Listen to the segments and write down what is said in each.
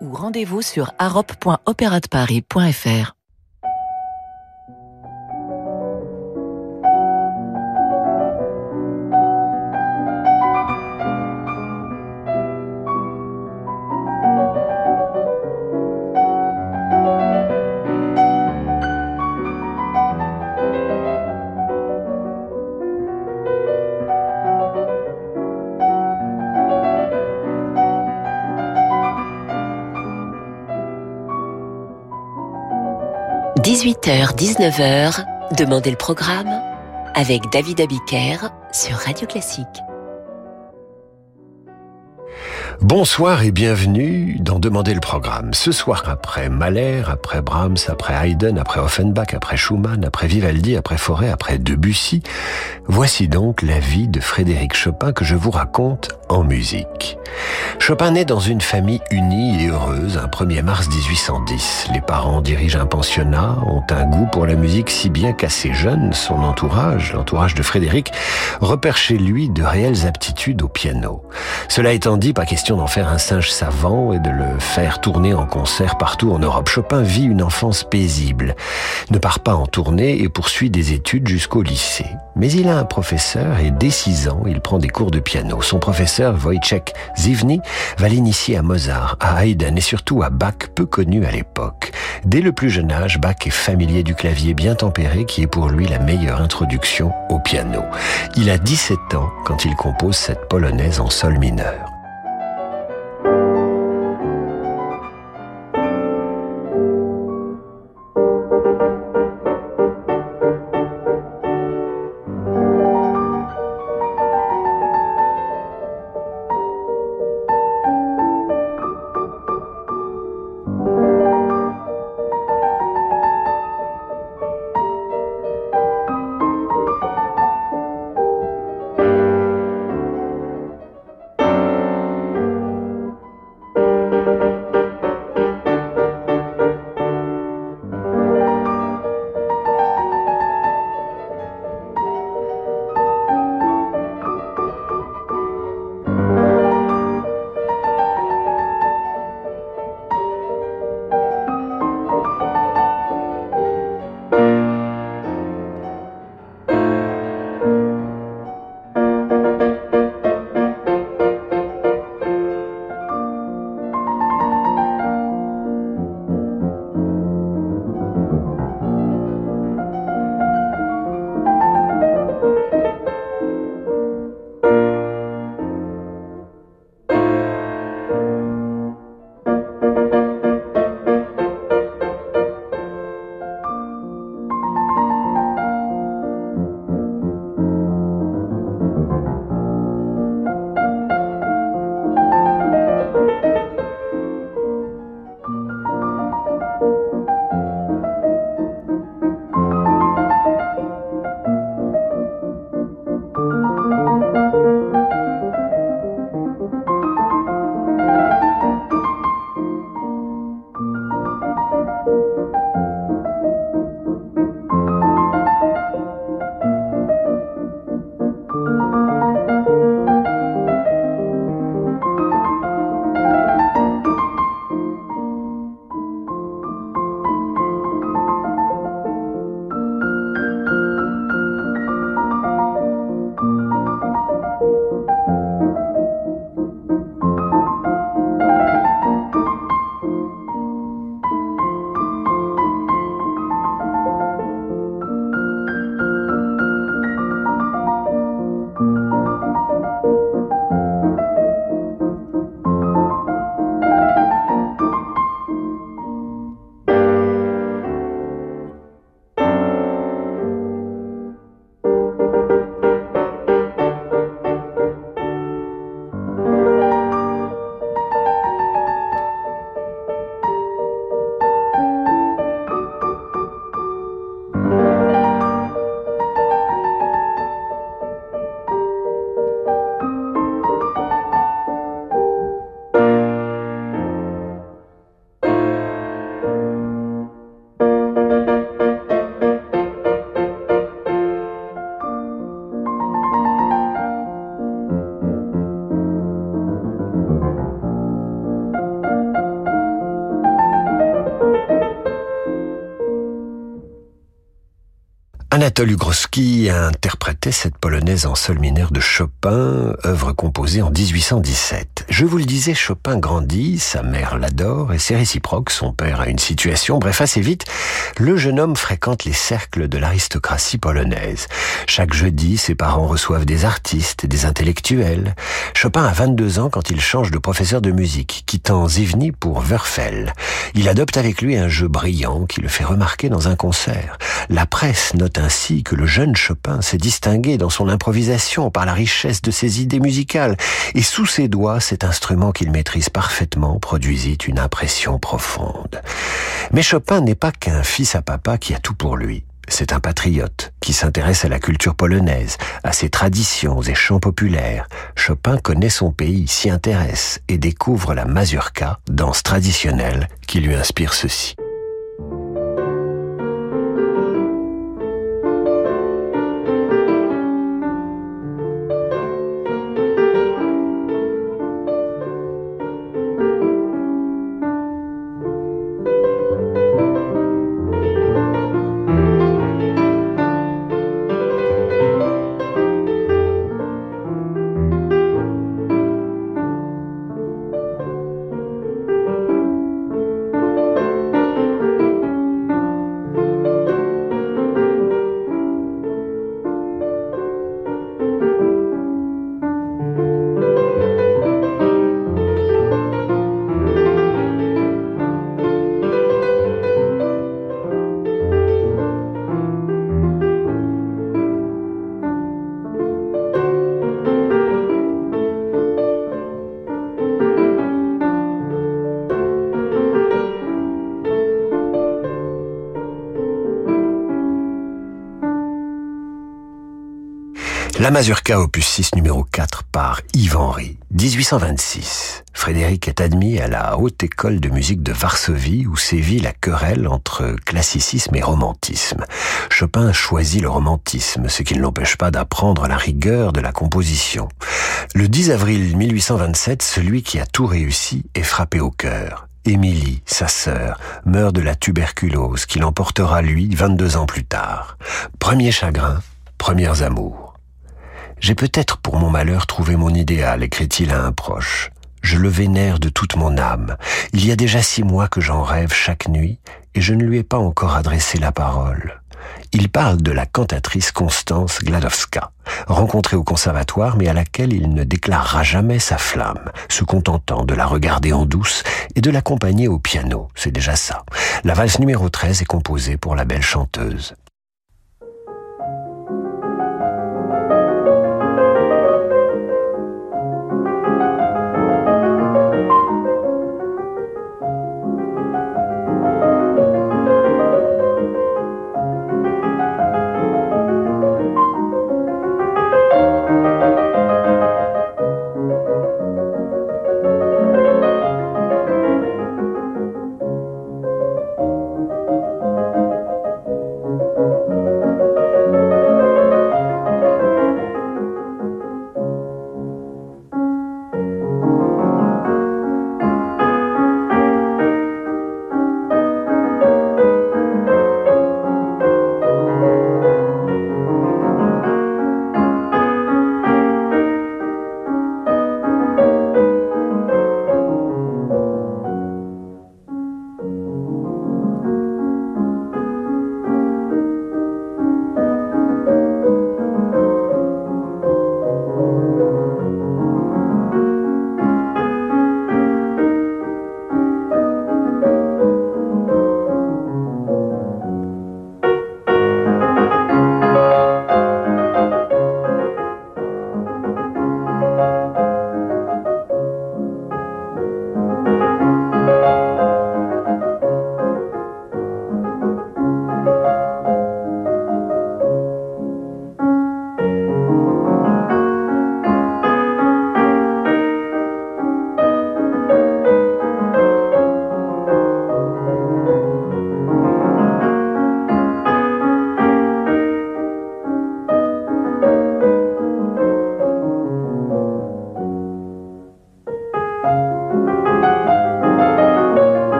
ou rendez-vous sur arop.opéradeparis.fr. 18h-19h, Demandez le programme avec David Abiker sur Radio Classique. Bonsoir et bienvenue dans Demander le programme. Ce soir, après Mahler, après Brahms, après Haydn, après Offenbach, après Schumann, après Vivaldi, après Forêt, après Debussy, voici donc la vie de Frédéric Chopin que je vous raconte en musique. Chopin naît dans une famille unie et heureuse un 1er mars 1810. Les parents dirigent un pensionnat, ont un goût pour la musique si bien qu'assez jeune, son entourage, l'entourage de Frédéric, repère chez lui de réelles aptitudes au piano. Cela étant dit, pas question d'en faire un singe savant et de le faire tourner en concert partout en Europe. Chopin vit une enfance paisible, ne part pas en tournée et poursuit des études jusqu'au lycée. Mais il a un professeur et dès 6 ans, il prend des cours de piano. Son professeur, Wojciech Zivny, va l'initier à Mozart, à Haydn et surtout à Bach, peu connu à l'époque. Dès le plus jeune âge, Bach est familier du clavier bien tempéré qui est pour lui la meilleure introduction au piano. Il a 17 ans quand il compose cette polonaise en sol mineur. Salut Ugroski interprétait cette polonaise en sol mineur de Chopin, œuvre composée en 1817. Je vous le disais, Chopin grandit, sa mère l'adore et c'est réciproque, son père a une situation. Bref, assez vite, le jeune homme fréquente les cercles de l'aristocratie polonaise. Chaque jeudi, ses parents reçoivent des artistes, des intellectuels. Chopin a 22 ans quand il change de professeur de musique, quittant Zivny pour Wörfel. Il adopte avec lui un jeu brillant qui le fait remarquer dans un concert. La presse note ainsi que le jeune Chopin s'est distingué dans son improvisation par la richesse de ses idées musicales, et sous ses doigts, cet instrument qu'il maîtrise parfaitement produisit une impression profonde. Mais Chopin n'est pas qu'un fils à papa qui a tout pour lui. C'est un patriote qui s'intéresse à la culture polonaise, à ses traditions et chants populaires. Chopin connaît son pays, s'y intéresse et découvre la mazurka, danse traditionnelle qui lui inspire ceci. La Mazurka opus 6 numéro 4 par Yves Henry, 1826. Frédéric est admis à la Haute École de musique de Varsovie où sévit la querelle entre classicisme et romantisme. Chopin choisit le romantisme, ce qui ne l'empêche pas d'apprendre la rigueur de la composition. Le 10 avril 1827, celui qui a tout réussi est frappé au cœur. Émilie, sa sœur, meurt de la tuberculose qui l'emportera lui 22 ans plus tard. Premier chagrin, premiers amours. J'ai peut-être pour mon malheur trouvé mon idéal, écrit-il à un proche. Je le vénère de toute mon âme. Il y a déjà six mois que j'en rêve chaque nuit, et je ne lui ai pas encore adressé la parole. Il parle de la cantatrice Constance Gladowska, rencontrée au conservatoire mais à laquelle il ne déclarera jamais sa flamme, se contentant de la regarder en douce et de l'accompagner au piano, c'est déjà ça. La valse numéro 13 est composée pour la belle chanteuse.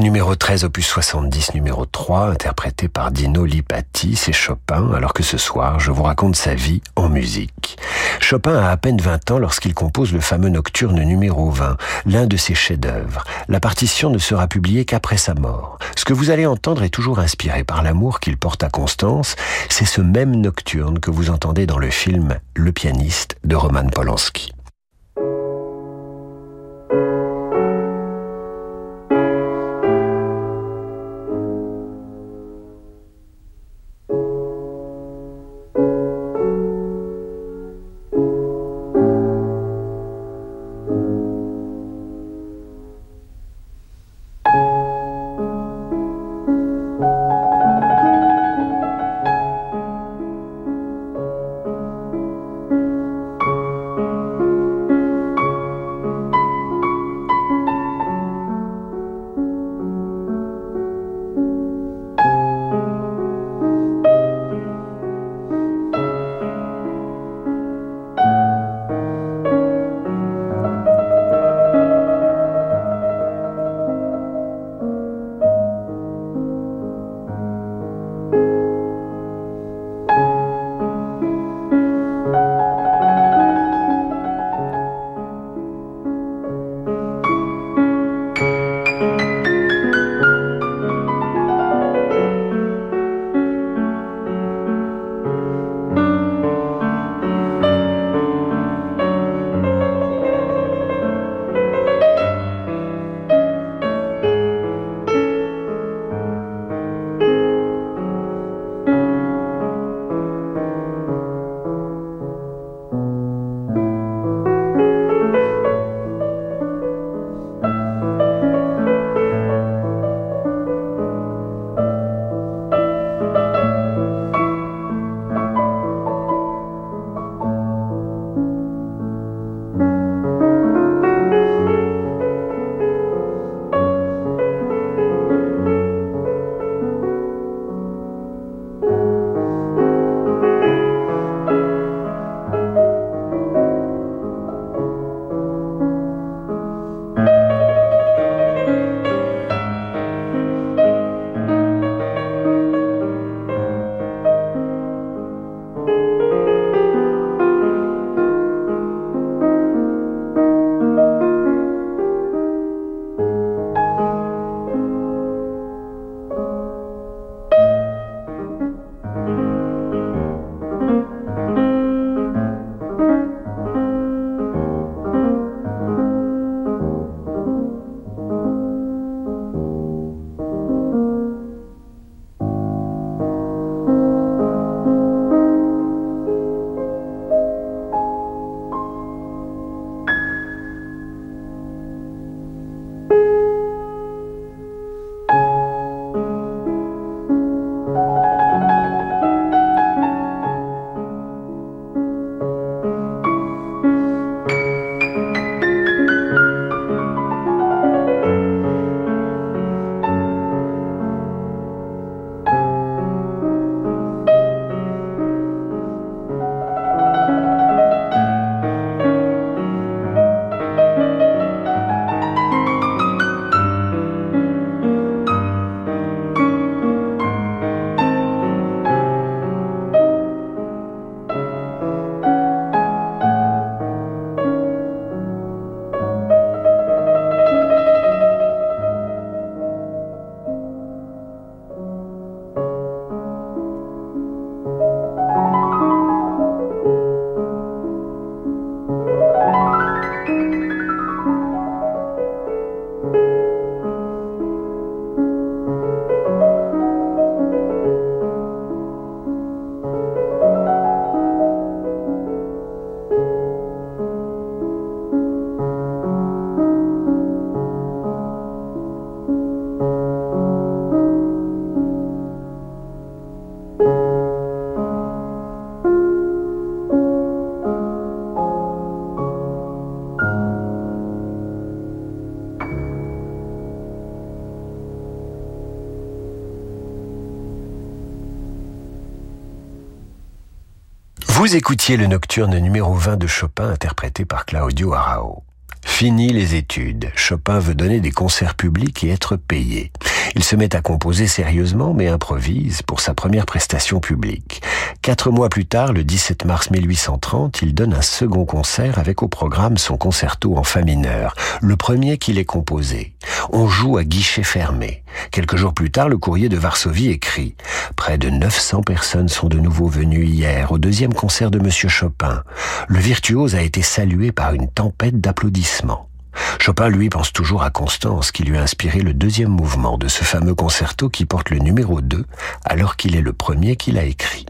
Numéro 13, opus 70, numéro 3, interprétée par Dino Lipati, c'est Chopin, alors que ce soir, je vous raconte sa vie en musique. Chopin a à peine 20 ans lorsqu'il compose le fameux nocturne numéro 20, l'un de ses chefs-d'œuvre. La partition ne sera publiée qu'après sa mort. Ce que vous allez entendre est toujours inspiré par l'amour qu'il porte à Constance. C'est ce même nocturne que vous entendez dans le film Le pianiste de Roman Polanski. Vous écoutiez le nocturne numéro 20 de Chopin interprété par Claudio Arao. Fini les études. Chopin veut donner des concerts publics et être payé. Il se met à composer sérieusement mais improvise pour sa première prestation publique. Quatre mois plus tard, le 17 mars 1830, il donne un second concert avec au programme son concerto en fa mineur, le premier qu'il ait composé. On joue à guichet fermé. Quelques jours plus tard, le courrier de Varsovie écrit Près de 900 personnes sont de nouveau venues hier au deuxième concert de Monsieur Chopin. Le virtuose a été salué par une tempête d'applaudissements. Chopin, lui, pense toujours à Constance, qui lui a inspiré le deuxième mouvement de ce fameux concerto qui porte le numéro 2, alors qu'il est le premier qu'il a écrit.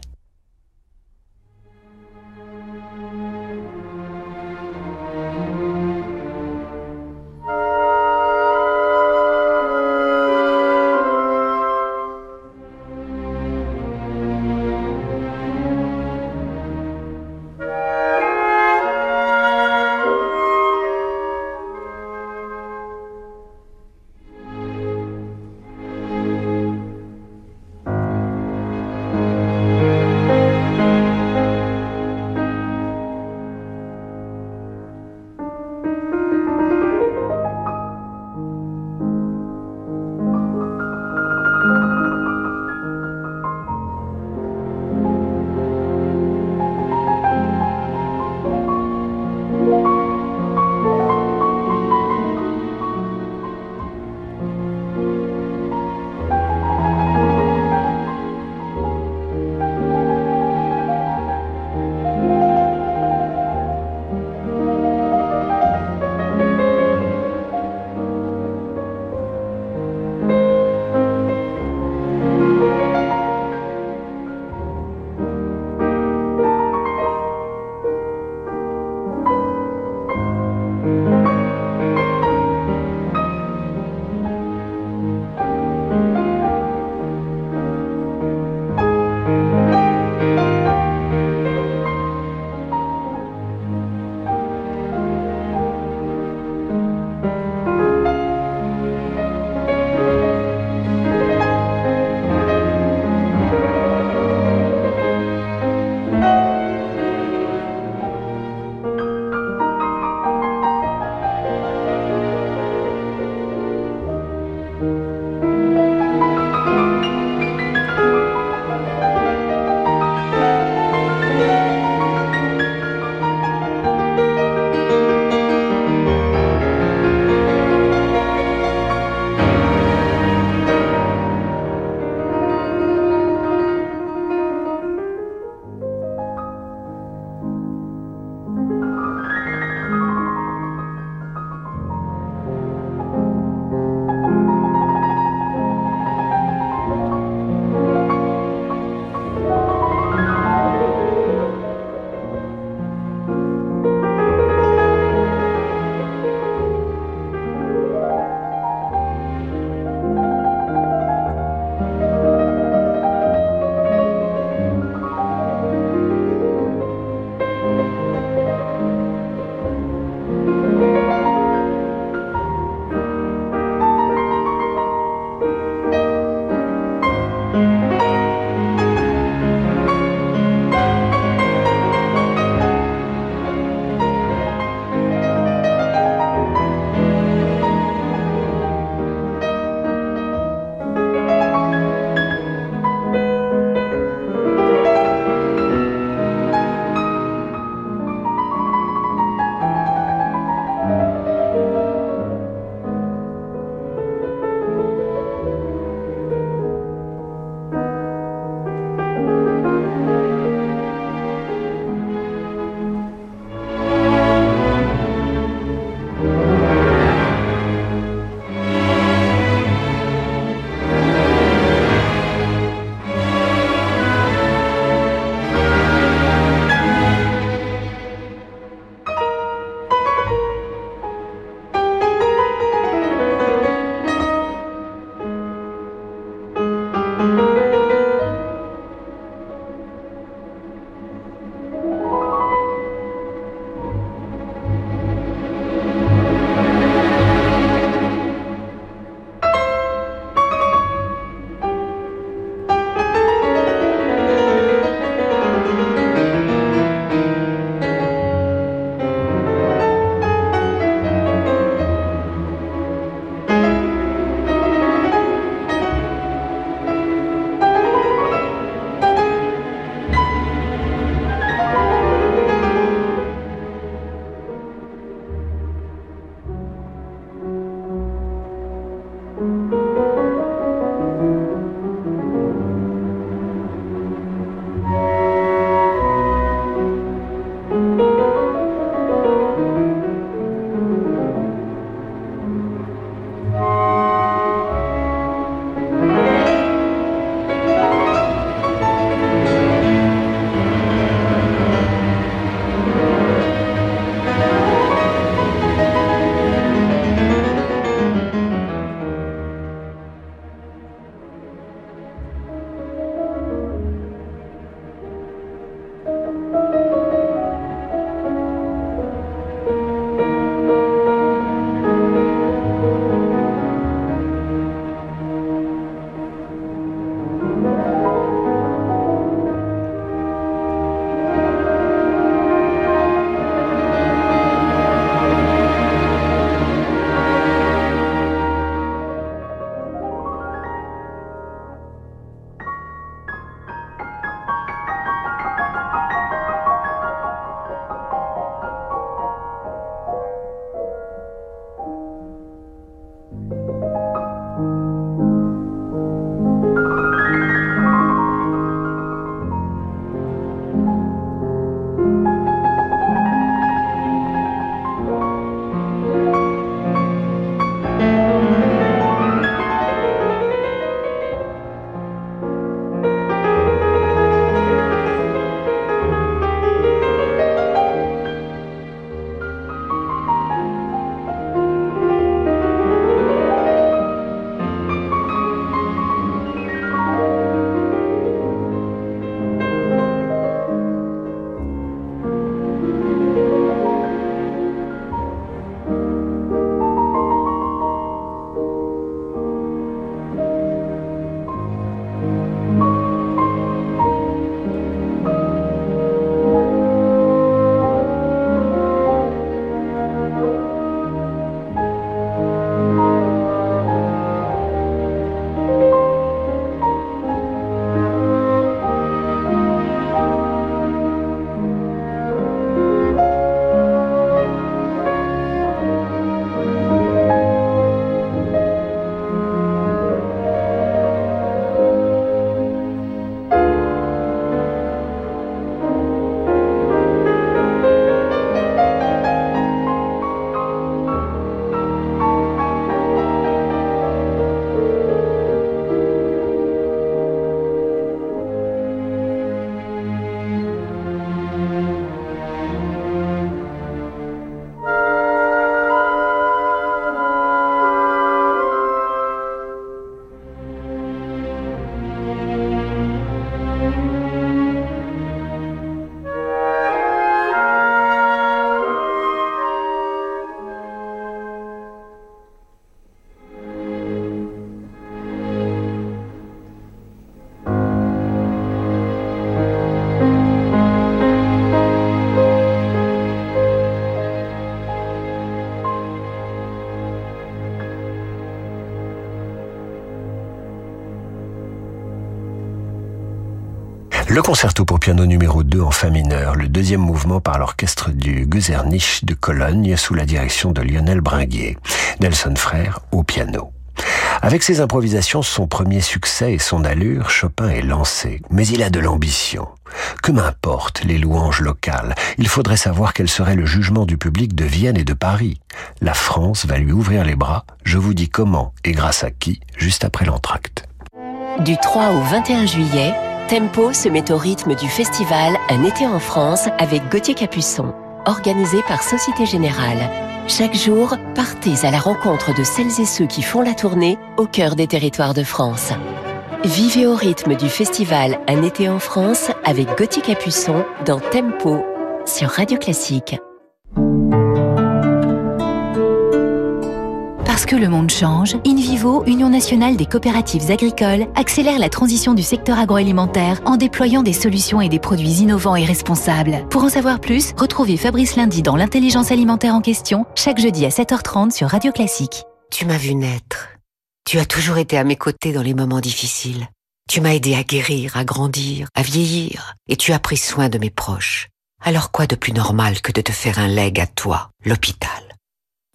Concerto pour piano numéro 2 en fa mineur, le deuxième mouvement par l'orchestre du Guzernich de Cologne sous la direction de Lionel Bringuier. Nelson Frère au piano. Avec ses improvisations, son premier succès et son allure, Chopin est lancé. Mais il a de l'ambition. Que m'importe les louanges locales, il faudrait savoir quel serait le jugement du public de Vienne et de Paris. La France va lui ouvrir les bras, je vous dis comment et grâce à qui, juste après l'entracte. Du 3 au 21 juillet, Tempo se met au rythme du festival Un été en France avec Gauthier Capuçon, organisé par Société Générale. Chaque jour, partez à la rencontre de celles et ceux qui font la tournée au cœur des territoires de France. Vivez au rythme du festival Un été en France avec Gauthier Capuçon dans Tempo sur Radio Classique. Parce que le monde change, InVivo, Union nationale des coopératives agricoles, accélère la transition du secteur agroalimentaire en déployant des solutions et des produits innovants et responsables. Pour en savoir plus, retrouvez Fabrice Lundi dans l'intelligence alimentaire en question, chaque jeudi à 7h30 sur Radio Classique. Tu m'as vu naître. Tu as toujours été à mes côtés dans les moments difficiles. Tu m'as aidé à guérir, à grandir, à vieillir, et tu as pris soin de mes proches. Alors quoi de plus normal que de te faire un leg à toi, l'hôpital?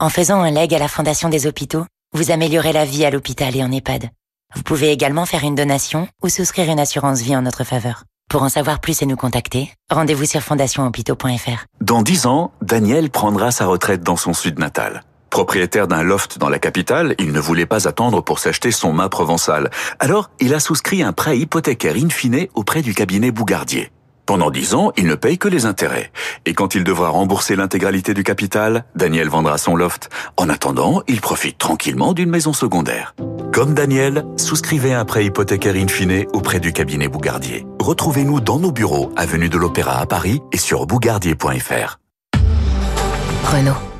En faisant un leg à la Fondation des hôpitaux, vous améliorez la vie à l'hôpital et en EHPAD. Vous pouvez également faire une donation ou souscrire une assurance vie en notre faveur. Pour en savoir plus et nous contacter, rendez-vous sur fondationhôpitaux.fr. Dans dix ans, Daniel prendra sa retraite dans son sud natal. Propriétaire d'un loft dans la capitale, il ne voulait pas attendre pour s'acheter son mât provençal. Alors, il a souscrit un prêt hypothécaire in fine auprès du cabinet Bougardier. Pendant dix ans, il ne paye que les intérêts. Et quand il devra rembourser l'intégralité du capital, Daniel vendra son loft. En attendant, il profite tranquillement d'une maison secondaire. Comme Daniel, souscrivez un prêt hypothécaire in fine auprès du cabinet Bougardier. Retrouvez-nous dans nos bureaux, avenue de l'Opéra à Paris et sur bougardier.fr. Renault.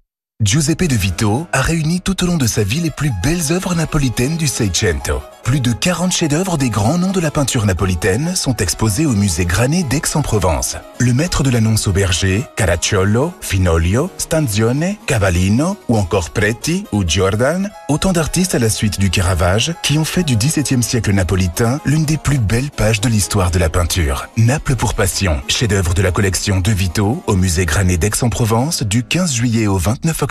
Giuseppe De Vito a réuni tout au long de sa vie les plus belles œuvres napolitaines du Seicento. Plus de 40 chefs-d'œuvre des grands noms de la peinture napolitaine sont exposés au musée Granet d'Aix-en-Provence. Le maître de l'annonce au berger, Caracciolo, Finolio, Stanzione, Cavallino ou encore Preti ou Giordan, autant d'artistes à la suite du Caravage qui ont fait du XVIIe siècle napolitain l'une des plus belles pages de l'histoire de la peinture. Naples pour passion, chef-d'œuvre de la collection De Vito au musée Granet d'Aix-en-Provence du 15 juillet au 29 octobre.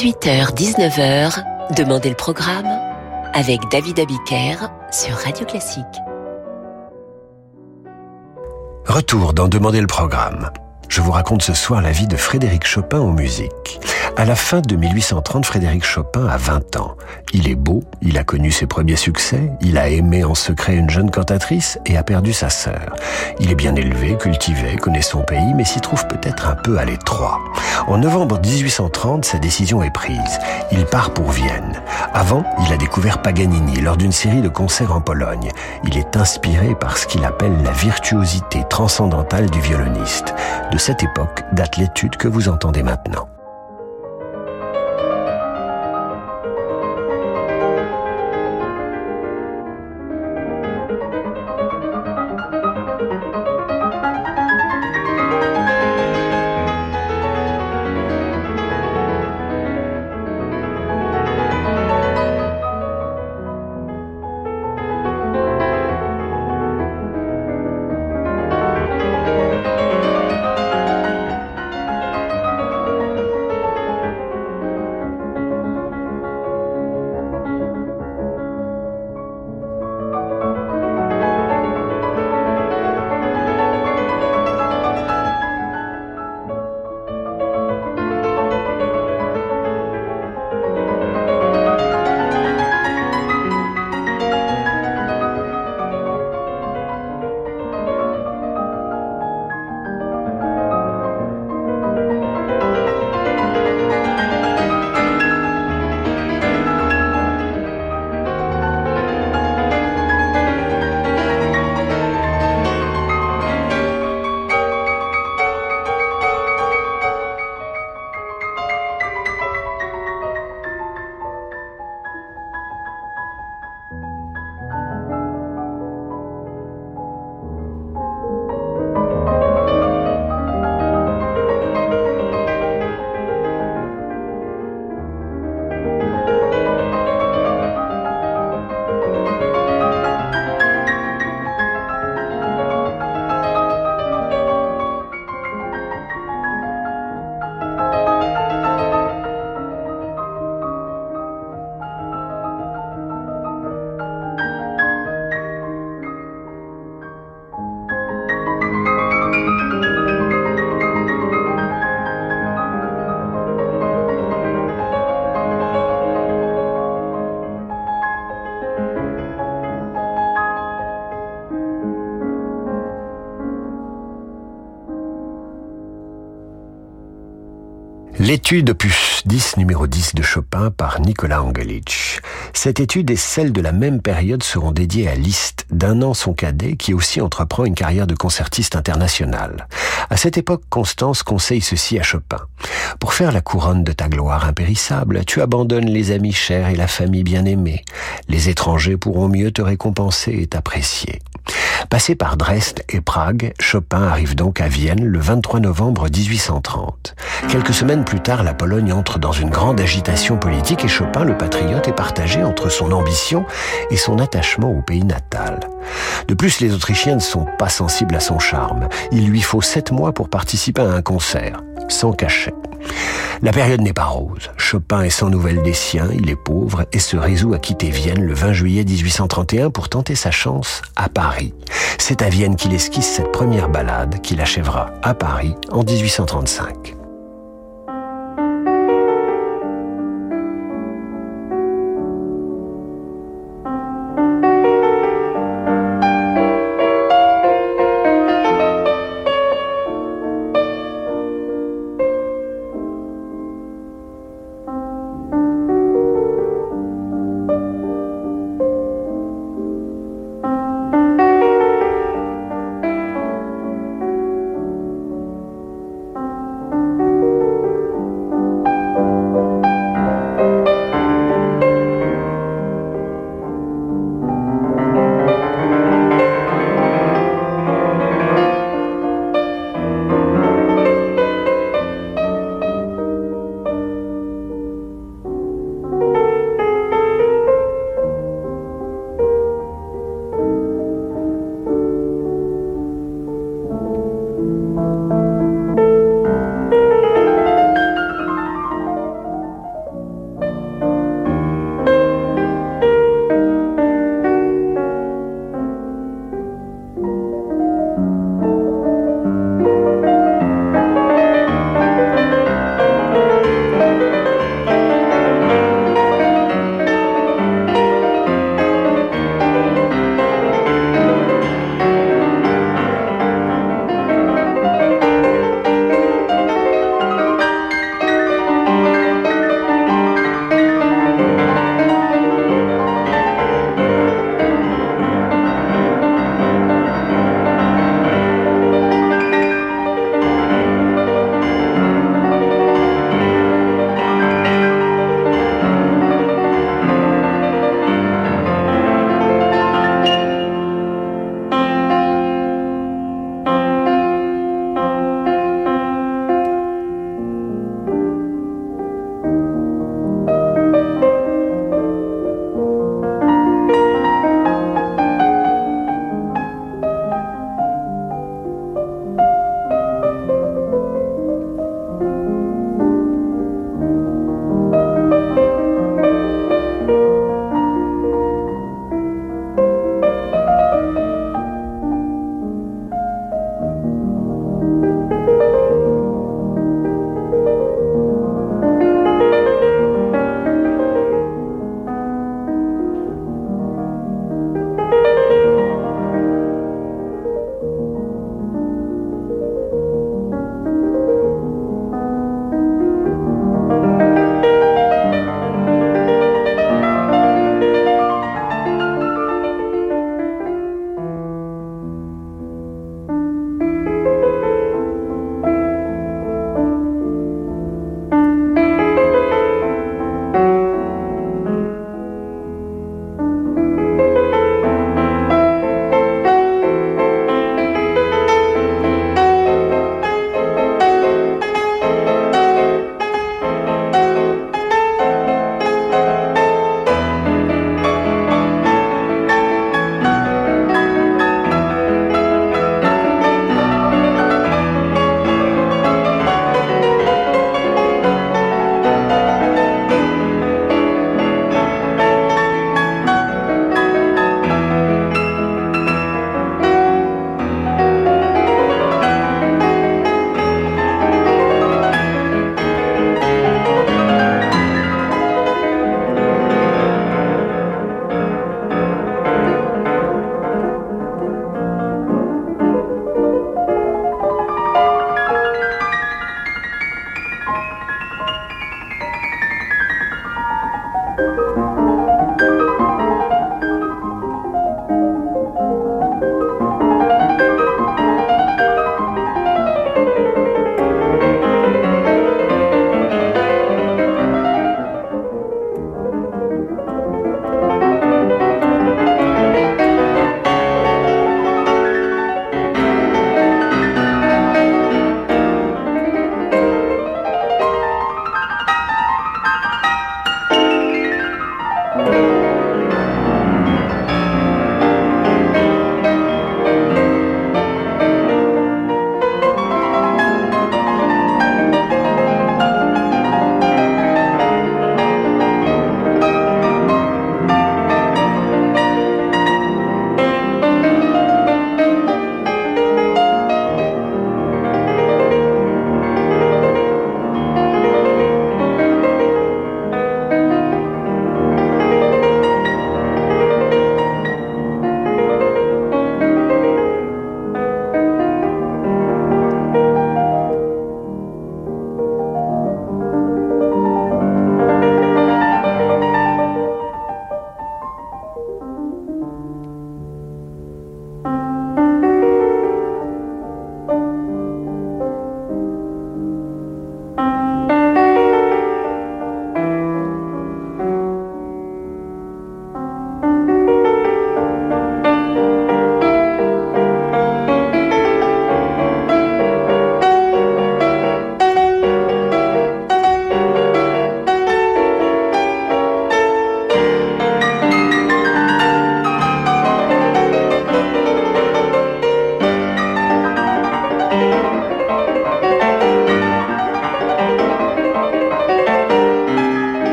18h-19h, Demandez le programme avec David Abiker sur Radio Classique. Retour dans Demander le programme. Je vous raconte ce soir la vie de Frédéric Chopin en musique. À la fin de 1830, Frédéric Chopin a 20 ans. Il est beau, il a connu ses premiers succès, il a aimé en secret une jeune cantatrice et a perdu sa sœur. Il est bien élevé, cultivé, connaît son pays, mais s'y trouve peut-être un peu à l'étroit. En novembre 1830, sa décision est prise. Il part pour Vienne. Avant, il a découvert Paganini lors d'une série de concerts en Pologne. Il est inspiré par ce qu'il appelle la virtuosité transcendantale du violoniste. De cette époque date l'étude que vous entendez maintenant. L'étude opus 10 numéro 10 de Chopin par Nicolas Angelic. Cette étude et celle de la même période seront dédiées à Liszt, d'un an son cadet, qui aussi entreprend une carrière de concertiste international. À cette époque, Constance conseille ceci à Chopin. Pour faire la couronne de ta gloire impérissable, tu abandonnes les amis chers et la famille bien-aimée. Les étrangers pourront mieux te récompenser et t'apprécier. Passé par Dresde et Prague, Chopin arrive donc à Vienne le 23 novembre 1830. Quelques semaines plus tard, la Pologne entre dans une grande agitation politique et Chopin, le patriote, est partagé entre son ambition et son attachement au pays natal. De plus, les Autrichiens ne sont pas sensibles à son charme. Il lui faut sept mois pour participer à un concert, sans cachet. La période n'est pas rose. Chopin est sans nouvelles des siens, il est pauvre et se résout à quitter Vienne le 20 juillet 1831 pour tenter sa chance à Paris. C'est à Vienne qu'il esquisse cette première ballade qu'il achèvera à Paris en 1835.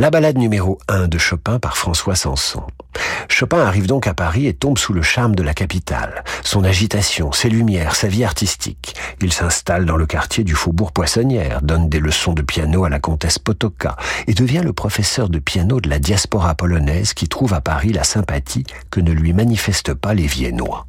La balade numéro 1 de Chopin par François Sanson. Chopin arrive donc à Paris et tombe sous le charme de la capitale. Son agitation, ses lumières, sa vie artistique. Il s'installe dans le quartier du Faubourg Poissonnière, donne des leçons de piano à la comtesse Potoka et devient le professeur de piano de la diaspora polonaise qui trouve à Paris la sympathie que ne lui manifestent pas les Viennois.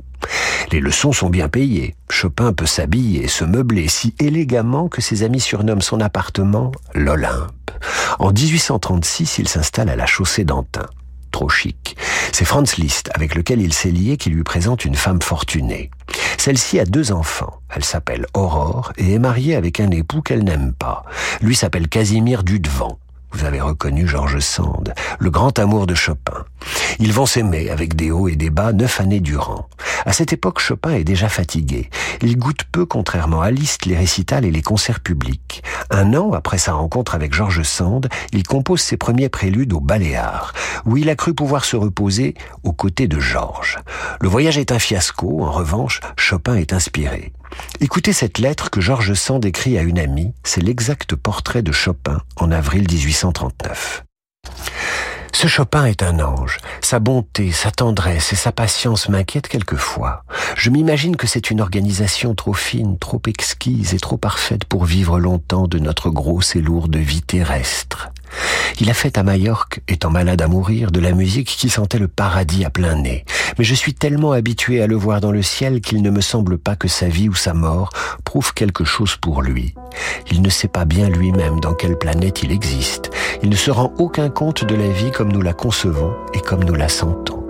Les leçons sont bien payées. Chopin peut s'habiller et se meubler si élégamment que ses amis surnomment son appartement l'Olympe. En 1836, il s'installe à la chaussée d'Antin. Trop chic. C'est Franz Liszt, avec lequel il s'est lié, qui lui présente une femme fortunée. Celle-ci a deux enfants. Elle s'appelle Aurore et est mariée avec un époux qu'elle n'aime pas. Lui s'appelle Casimir Dudevant. Vous avez reconnu Georges Sand, le grand amour de Chopin. Ils vont s'aimer avec des hauts et des bas neuf années durant. À cette époque, Chopin est déjà fatigué. Il goûte peu, contrairement à Liszt, les récitals et les concerts publics. Un an après sa rencontre avec Georges Sand, il compose ses premiers préludes au Baléares, où il a cru pouvoir se reposer aux côtés de Georges. Le voyage est un fiasco, en revanche, Chopin est inspiré. Écoutez cette lettre que Georges Sand écrit à une amie, c'est l'exact portrait de Chopin en avril 1839. Ce Chopin est un ange. Sa bonté, sa tendresse et sa patience m'inquiètent quelquefois. Je m'imagine que c'est une organisation trop fine, trop exquise et trop parfaite pour vivre longtemps de notre grosse et lourde vie terrestre. Il a fait à Majorque, étant malade à mourir, de la musique qui sentait le paradis à plein nez. Mais je suis tellement habitué à le voir dans le ciel qu'il ne me semble pas que sa vie ou sa mort prouve quelque chose pour lui. Il ne sait pas bien lui-même dans quelle planète il existe. Il ne se rend aucun compte de la vie comme nous la concevons et comme nous la sentons.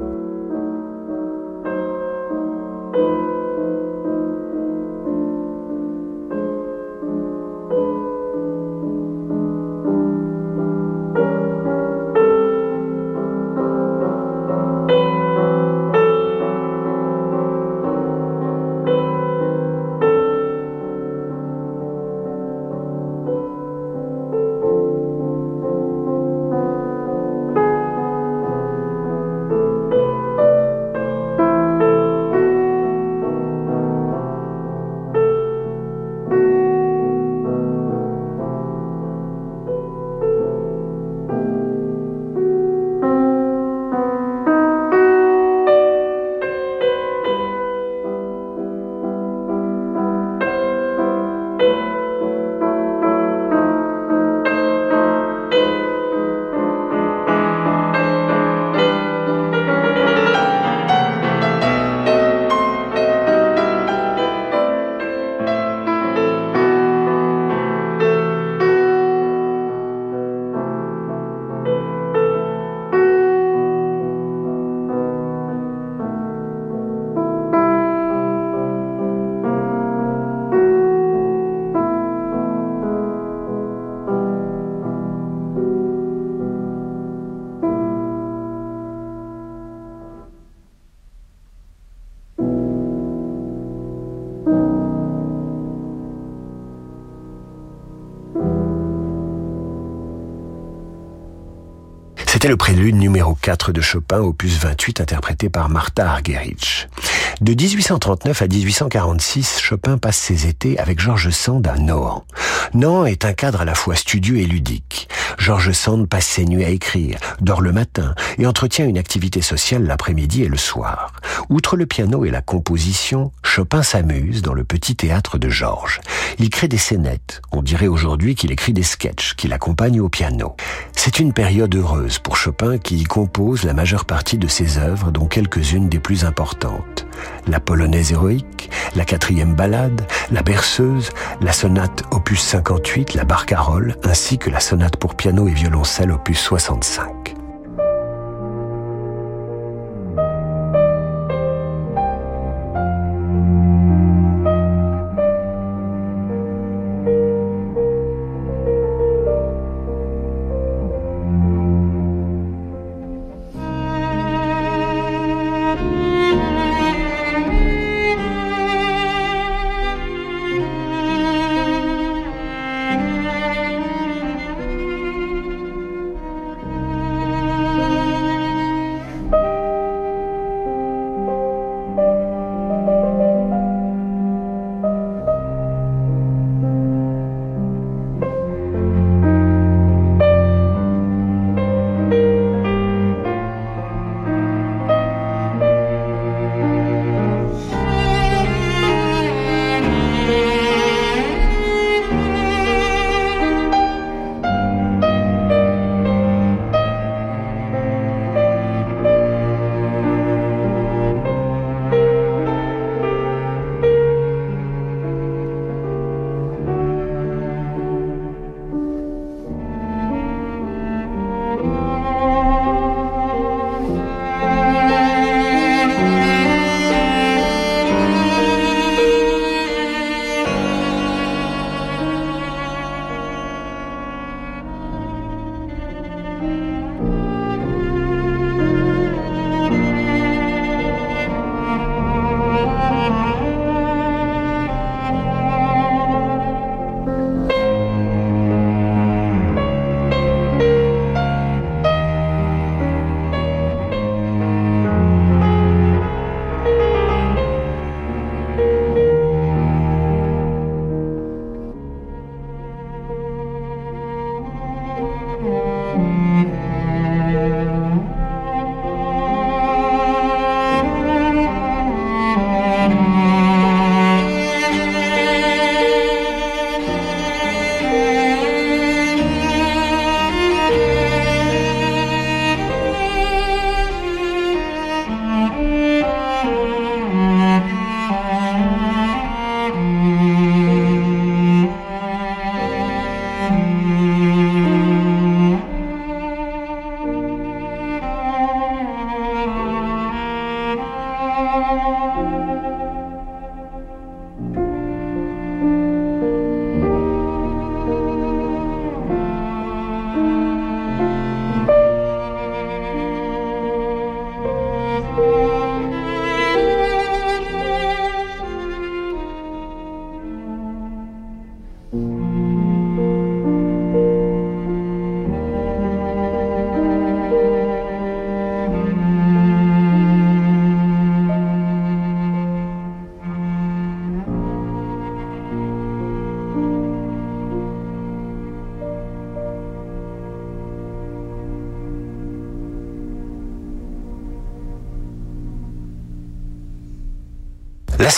C'était le prélude numéro 4 de Chopin, opus 28, interprété par Martha Argerich. De 1839 à 1846, Chopin passe ses étés avec Georges Sand à Nohant. Nohant est un cadre à la fois studieux et ludique. Georges Sand passe ses nuits à écrire, dort le matin et entretient une activité sociale l'après-midi et le soir. Outre le piano et la composition, Chopin s'amuse dans le petit théâtre de Georges. Il crée des scénettes. On dirait aujourd'hui qu'il écrit des sketchs qui l'accompagnent au piano. C'est une période heureuse pour Chopin qui y compose la majeure partie de ses œuvres, dont quelques-unes des plus importantes. La polonaise héroïque, la quatrième ballade, la berceuse, la sonate opus 58, la barcarolle, ainsi que la sonate pour piano et violoncelle opus 65.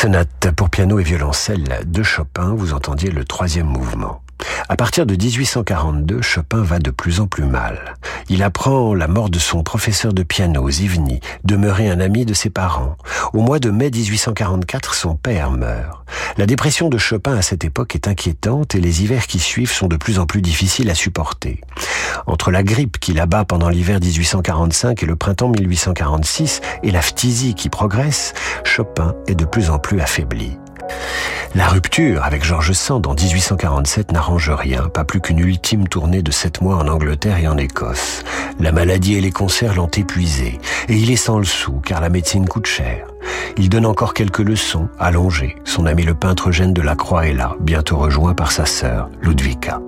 Sonate pour piano et violoncelle de Chopin, vous entendiez le troisième mouvement. À partir de 1842, Chopin va de plus en plus mal. Il apprend la mort de son professeur de piano, Zivny, demeuré un ami de ses parents. Au mois de mai 1844, son père meurt. La dépression de Chopin à cette époque est inquiétante et les hivers qui suivent sont de plus en plus difficiles à supporter. Entre la grippe qui l'abat pendant l'hiver 1845 et le printemps 1846 et la phtisie qui progresse, Chopin est de plus en plus affaibli. La rupture avec Georges Sand en 1847 n'arrange rien, pas plus qu'une ultime tournée de sept mois en Angleterre et en Écosse. La maladie et les concerts l'ont épuisé, et il est sans le sou, car la médecine coûte cher. Il donne encore quelques leçons, allongé. Son ami le peintre Eugène de la Croix est là, bientôt rejoint par sa sœur, Ludwika.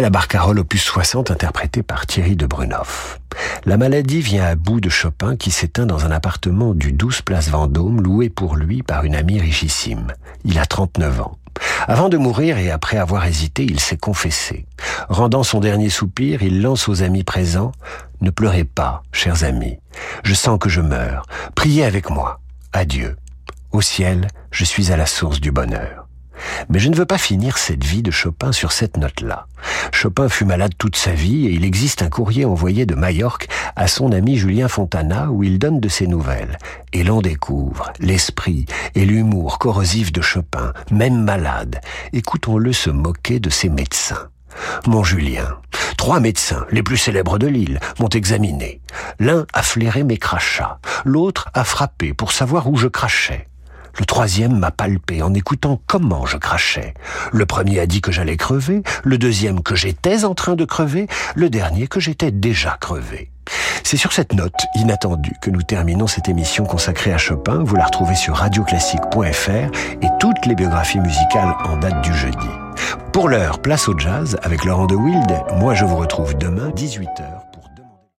La barcarolle opus 60 interprétée par Thierry de Brunoff. La maladie vient à bout de Chopin qui s'éteint dans un appartement du 12 place Vendôme loué pour lui par une amie richissime. Il a 39 ans. Avant de mourir et après avoir hésité, il s'est confessé. Rendant son dernier soupir, il lance aux amis présents Ne pleurez pas, chers amis. Je sens que je meurs. Priez avec moi. Adieu. Au ciel, je suis à la source du bonheur. Mais je ne veux pas finir cette vie de Chopin sur cette note-là. Chopin fut malade toute sa vie et il existe un courrier envoyé de Majorque à son ami Julien Fontana où il donne de ses nouvelles. Et l'on découvre l'esprit et l'humour corrosif de Chopin, même malade. Écoutons-le se moquer de ses médecins. Mon Julien, trois médecins, les plus célèbres de l'île, m'ont examiné. L'un a flairé mes crachats, l'autre a frappé pour savoir où je crachais. Le troisième m'a palpé en écoutant comment je crachais. Le premier a dit que j'allais crever, le deuxième que j'étais en train de crever, le dernier que j'étais déjà crevé. C'est sur cette note inattendue que nous terminons cette émission consacrée à Chopin. Vous la retrouvez sur radioclassique.fr et toutes les biographies musicales en date du jeudi. Pour l'heure, place au jazz avec Laurent de Wild. Moi, je vous retrouve demain, 18h.